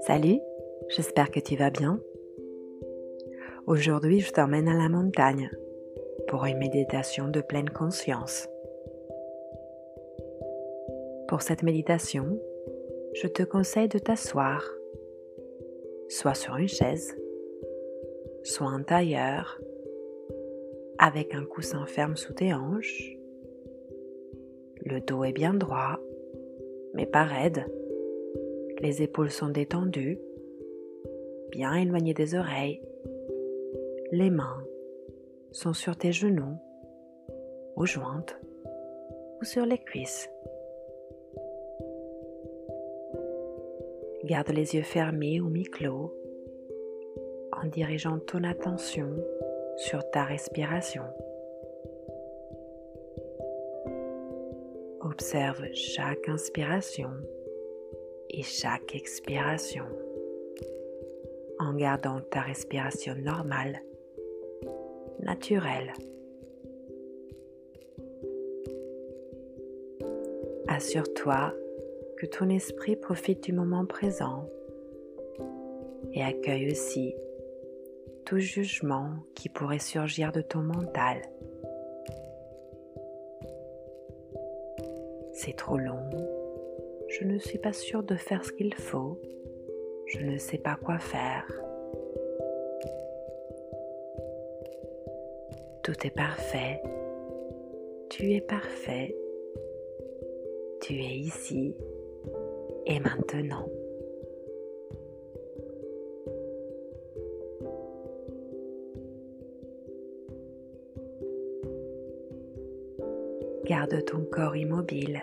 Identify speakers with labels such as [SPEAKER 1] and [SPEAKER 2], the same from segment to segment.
[SPEAKER 1] Salut, j'espère que tu vas bien. Aujourd'hui, je t'emmène à la montagne pour une méditation de pleine conscience. Pour cette méditation, je te conseille de t'asseoir, soit sur une chaise, soit en tailleur, avec un coussin ferme sous tes hanches. Le dos est bien droit, mais pas raide les épaules sont détendues, bien éloignées des oreilles. Les mains sont sur tes genoux, aux jointes ou sur les cuisses. Garde les yeux fermés ou mi-clos en dirigeant ton attention sur ta respiration. Observe chaque inspiration et chaque expiration en gardant ta respiration normale, naturelle. Assure-toi que ton esprit profite du moment présent et accueille aussi tout jugement qui pourrait surgir de ton mental. Trop long. Je ne suis pas sûre de faire ce qu'il faut, je ne sais pas quoi faire. Tout est parfait, tu es parfait, tu es ici. Et maintenant. Garde ton corps immobile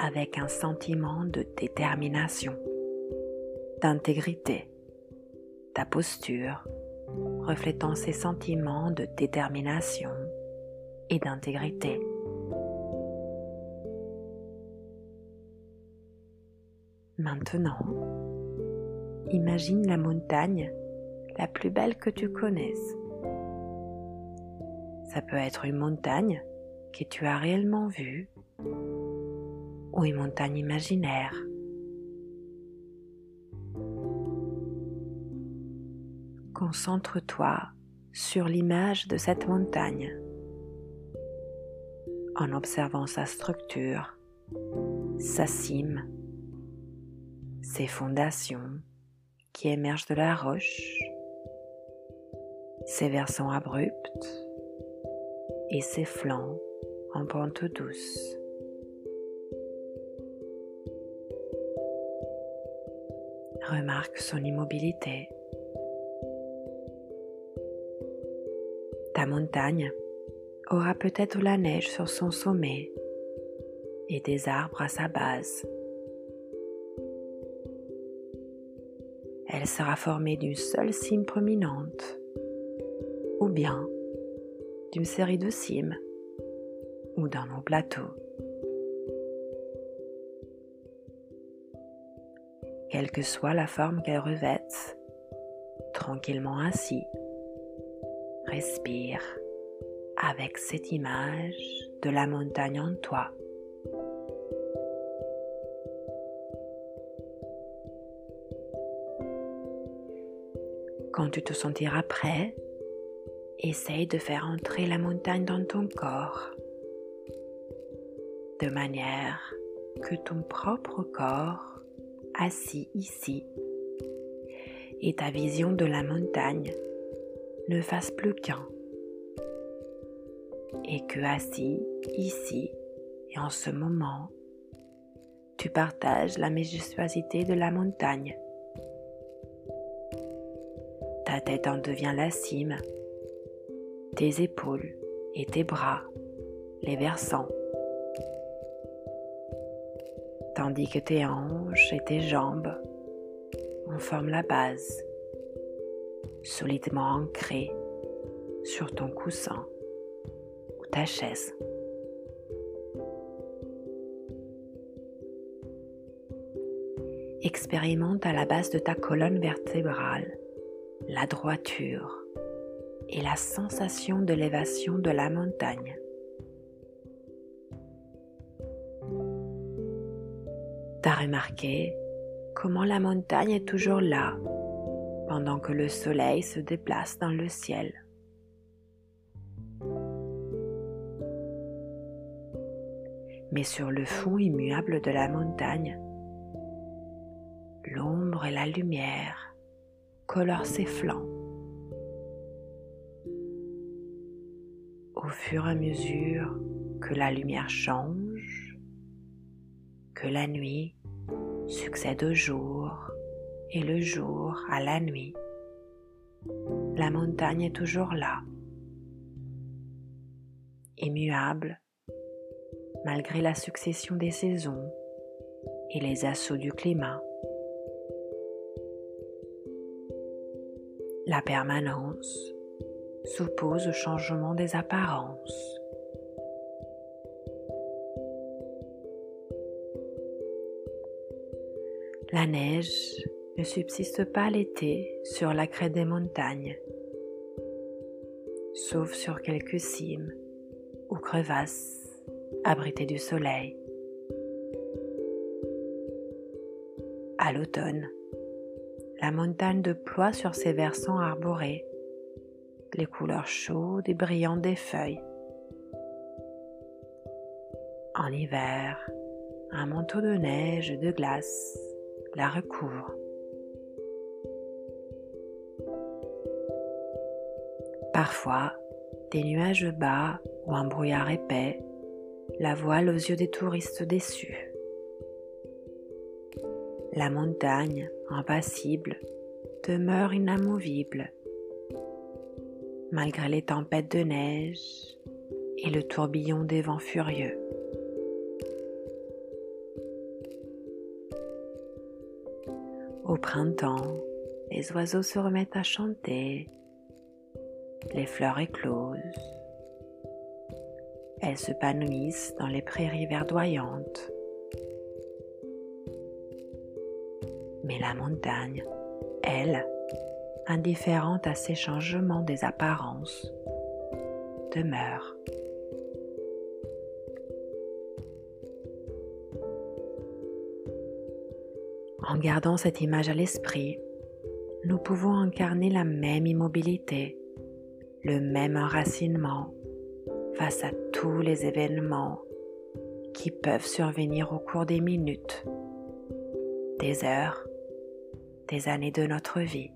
[SPEAKER 1] avec un sentiment de détermination, d'intégrité, ta posture reflétant ces sentiments de détermination et d'intégrité. Maintenant, imagine la montagne la plus belle que tu connaisses. Ça peut être une montagne que tu as réellement vue ou une montagne imaginaire. Concentre-toi sur l'image de cette montagne en observant sa structure, sa cime, ses fondations qui émergent de la roche, ses versants abrupts et ses flancs en pente douce. Remarque son immobilité. Ta montagne aura peut-être la neige sur son sommet et des arbres à sa base. Elle sera formée d'une seule cime prominente ou bien d'une série de cimes ou d'un long plateau. Quelle que soit la forme qu'elle revête, tranquillement ainsi. Respire avec cette image de la montagne en toi. Quand tu te sentiras prêt, essaye de faire entrer la montagne dans ton corps, de manière que ton propre corps assis ici. Et ta vision de la montagne ne fasse plus qu'un. Et que assis ici et en ce moment, tu partages la majestuosité de la montagne. Ta tête en devient la cime, tes épaules et tes bras les versants tandis que tes hanches et tes jambes en forment la base, solidement ancrée sur ton coussin ou ta chaise. Expérimente à la base de ta colonne vertébrale la droiture et la sensation de l'élévation de la montagne. T'as remarqué comment la montagne est toujours là pendant que le soleil se déplace dans le ciel. Mais sur le fond immuable de la montagne, l'ombre et la lumière colorent ses flancs. Au fur et à mesure que la lumière change, que la nuit succède au jour et le jour à la nuit, la montagne est toujours là, immuable malgré la succession des saisons et les assauts du climat. La permanence s'oppose au changement des apparences. La neige ne subsiste pas l'été sur la crête des montagnes, sauf sur quelques cimes ou crevasses abritées du soleil. À l'automne, la montagne déploie sur ses versants arborés les couleurs chaudes et brillantes des feuilles. En hiver, un manteau de neige et de glace la recouvre. Parfois, des nuages bas ou un brouillard épais la voilent aux yeux des touristes déçus. La montagne, impassible, demeure inamovible, malgré les tempêtes de neige et le tourbillon des vents furieux. Au printemps, les oiseaux se remettent à chanter, les fleurs éclosent, elles se s'épanouissent dans les prairies verdoyantes. Mais la montagne, elle, indifférente à ces changements des apparences, demeure. En gardant cette image à l'esprit, nous pouvons incarner la même immobilité, le même enracinement face à tous les événements qui peuvent survenir au cours des minutes, des heures, des années de notre vie.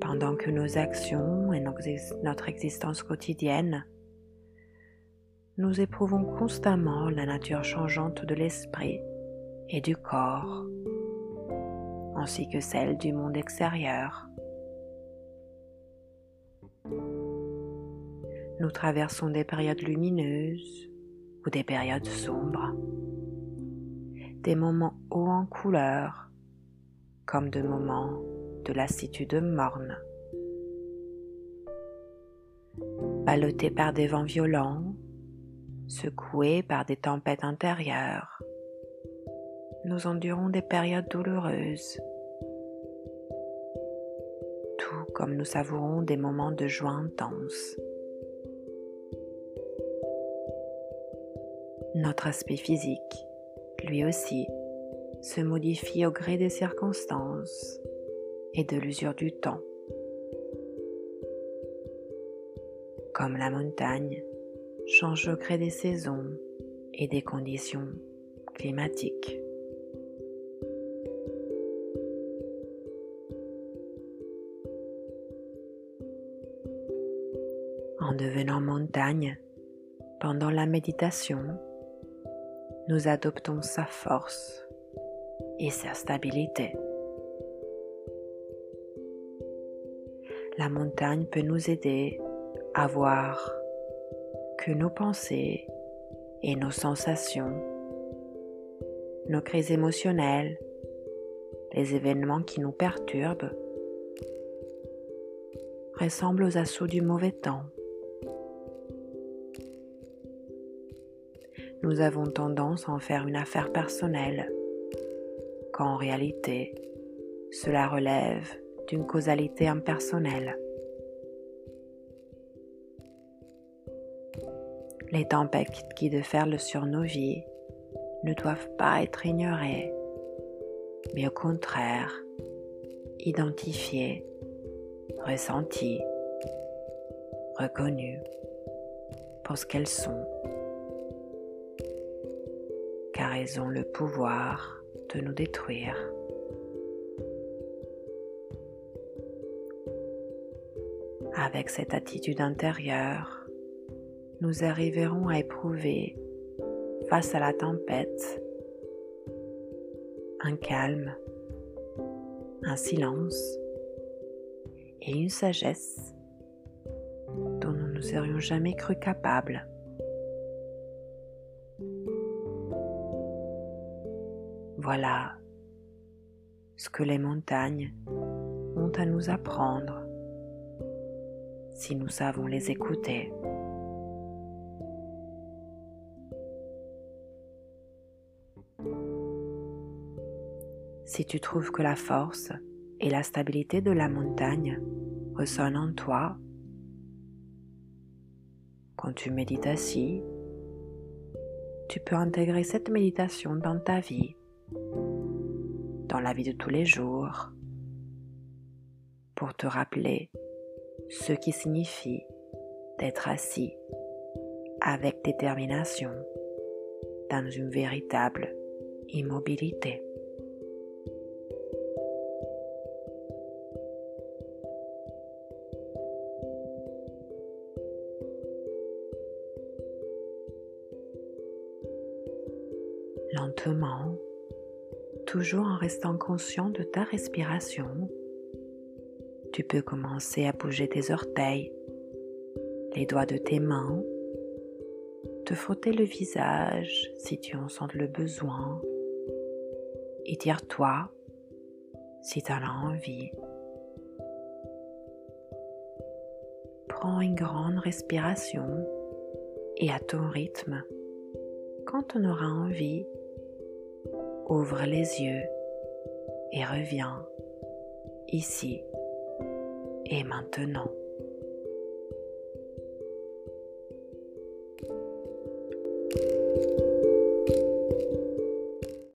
[SPEAKER 1] Pendant que nos actions et notre existence quotidienne nous éprouvons constamment la nature changeante de l'esprit et du corps, ainsi que celle du monde extérieur. Nous traversons des périodes lumineuses ou des périodes sombres, des moments hauts en couleur comme de moments de lassitude morne. Ballottés par des vents violents secoués par des tempêtes intérieures, nous endurons des périodes douloureuses, tout comme nous savourons des moments de joie intense. Notre aspect physique, lui aussi, se modifie au gré des circonstances et de l'usure du temps. Comme la montagne, change au gré des saisons et des conditions climatiques. En devenant montagne, pendant la méditation, nous adoptons sa force et sa stabilité. La montagne peut nous aider à voir que nos pensées et nos sensations, nos crises émotionnelles, les événements qui nous perturbent, ressemblent aux assauts du mauvais temps. Nous avons tendance à en faire une affaire personnelle, quand en réalité, cela relève d'une causalité impersonnelle. Les tempêtes qui déferlent sur nos vies ne doivent pas être ignorées, mais au contraire, identifiées, ressenties, reconnues pour ce qu'elles sont, car elles ont le pouvoir de nous détruire. Avec cette attitude intérieure, nous arriverons à éprouver face à la tempête un calme, un silence et une sagesse dont nous ne serions jamais cru capables. Voilà ce que les montagnes ont à nous apprendre si nous savons les écouter. Si tu trouves que la force et la stabilité de la montagne ressonnent en toi, quand tu médites assis, tu peux intégrer cette méditation dans ta vie, dans la vie de tous les jours, pour te rappeler ce qui signifie d'être assis avec détermination dans une véritable immobilité. Lentement, toujours en restant conscient de ta respiration, tu peux commencer à bouger tes orteils, les doigts de tes mains, te frotter le visage si tu en sens le besoin, et dire toi si tu en as envie. Prends une grande respiration et à ton rythme, quand on aura envie, ouvre les yeux et reviens ici et maintenant.